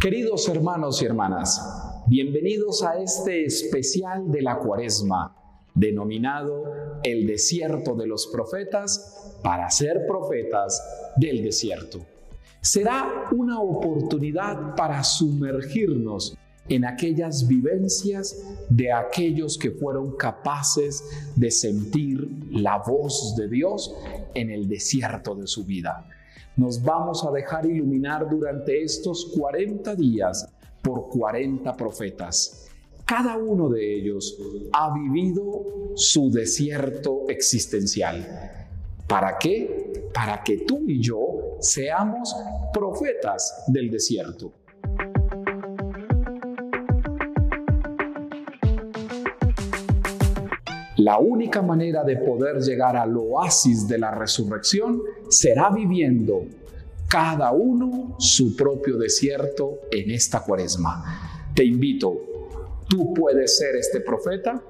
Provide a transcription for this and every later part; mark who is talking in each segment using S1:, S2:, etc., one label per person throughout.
S1: Queridos hermanos y hermanas, bienvenidos a este especial de la cuaresma, denominado El desierto de los profetas para ser profetas del desierto. Será una oportunidad para sumergirnos en aquellas vivencias de aquellos que fueron capaces de sentir la voz de Dios en el desierto de su vida nos vamos a dejar iluminar durante estos 40 días por 40 profetas. Cada uno de ellos ha vivido su desierto existencial. ¿Para qué? Para que tú y yo seamos profetas del desierto. La única manera de poder llegar al oasis de la resurrección será viviendo cada uno su propio desierto en esta cuaresma. Te invito, tú puedes ser este profeta,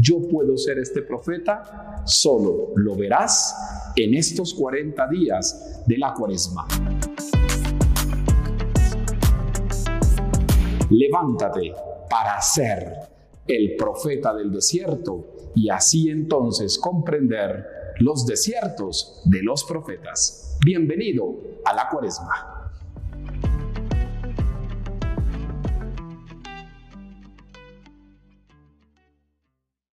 S1: yo puedo ser este profeta, solo lo verás en estos 40 días de la cuaresma. Levántate para ser el profeta del desierto y así entonces comprender los desiertos de los profetas. Bienvenido a la cuaresma.